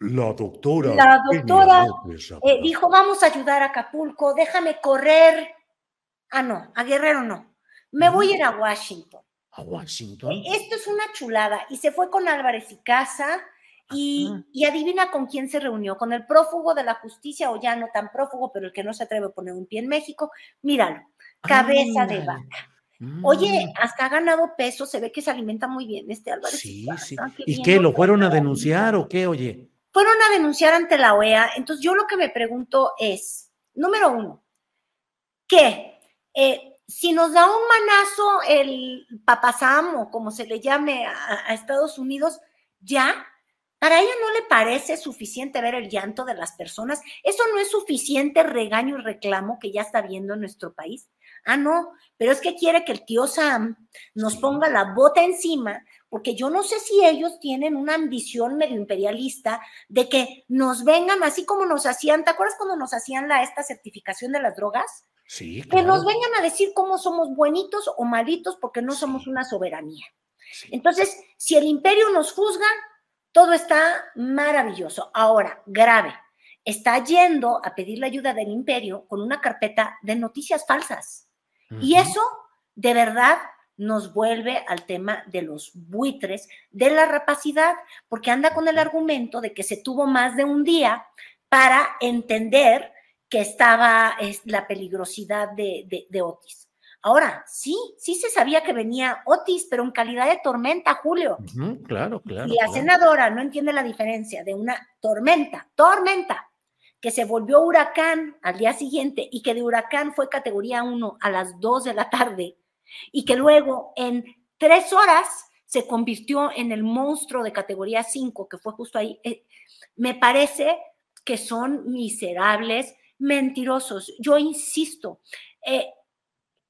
La doctora. La doctora eh, dijo, vamos a ayudar a Acapulco, déjame correr. Ah, no, a Guerrero no. Me voy a ir a Washington. A Washington. Esto es una chulada. Y se fue con Álvarez y Casa. Y, y adivina con quién se reunió, con el prófugo de la justicia, o ya no tan prófugo, pero el que no se atreve a poner un pie en México. Míralo, cabeza de vaca. Mm. Oye, hasta ha ganado peso, se ve que se alimenta muy bien este Álvarez. y Sí, Casa, sí. qué ¿Y qué? ¿Lo fueron a denunciar o qué? Oye. Fueron a denunciar ante la OEA. Entonces, yo lo que me pregunto es, número uno, que eh, si nos da un manazo el papasamo, como se le llame a, a Estados Unidos, ya, para ella no le parece suficiente ver el llanto de las personas. Eso no es suficiente regaño y reclamo que ya está viendo en nuestro país. Ah, no, pero es que quiere que el tío Sam nos ponga la bota encima, porque yo no sé si ellos tienen una ambición medio imperialista de que nos vengan así como nos hacían, ¿te acuerdas cuando nos hacían la, esta certificación de las drogas? Sí, Que nos vengan a decir cómo somos buenitos o malitos porque no somos una soberanía. Sí. Entonces, si el imperio nos juzga, todo está maravilloso. Ahora, grave, está yendo a pedir la ayuda del imperio con una carpeta de noticias falsas. Y eso, de verdad, nos vuelve al tema de los buitres, de la rapacidad, porque anda con el argumento de que se tuvo más de un día para entender que estaba es, la peligrosidad de, de- de Otis. Ahora, sí, sí se sabía que venía Otis, pero en calidad de tormenta, Julio. Claro, claro. Y la claro. senadora no entiende la diferencia de una tormenta, tormenta, que se volvió huracán al día siguiente y que de huracán fue categoría 1 a las 2 de la tarde y que luego en tres horas se convirtió en el monstruo de categoría 5, que fue justo ahí. Eh, me parece que son miserables, mentirosos. Yo insisto, eh,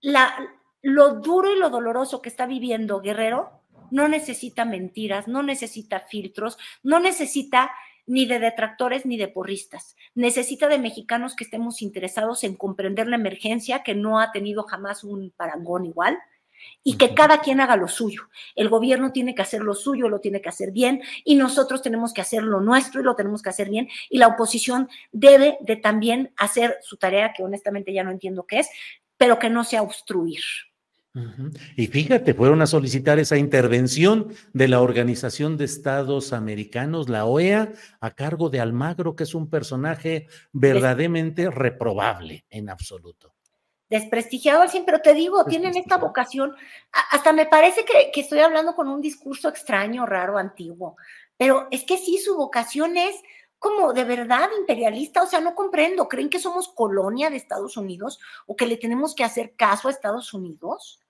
la, lo duro y lo doloroso que está viviendo Guerrero no necesita mentiras, no necesita filtros, no necesita ni de detractores ni de porristas. Necesita de mexicanos que estemos interesados en comprender la emergencia que no ha tenido jamás un parangón igual y que cada quien haga lo suyo. El gobierno tiene que hacer lo suyo, lo tiene que hacer bien y nosotros tenemos que hacer lo nuestro y lo tenemos que hacer bien y la oposición debe de también hacer su tarea que honestamente ya no entiendo qué es, pero que no sea obstruir. Y fíjate, fueron a solicitar esa intervención de la Organización de Estados Americanos, la OEA, a cargo de Almagro, que es un personaje verdaderamente reprobable en absoluto. desprestigiado al 100, pero te digo, tienen esta vocación, hasta me parece que, que estoy hablando con un discurso extraño, raro, antiguo, pero es que sí, su vocación es como de verdad imperialista, o sea, no comprendo, ¿creen que somos colonia de Estados Unidos o que le tenemos que hacer caso a Estados Unidos?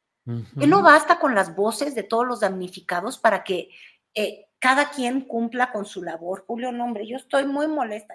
Que no Ujú. basta con las voces de todos los damnificados para que eh, cada quien cumpla con su labor, Julio, no, hombre, yo estoy muy molesta.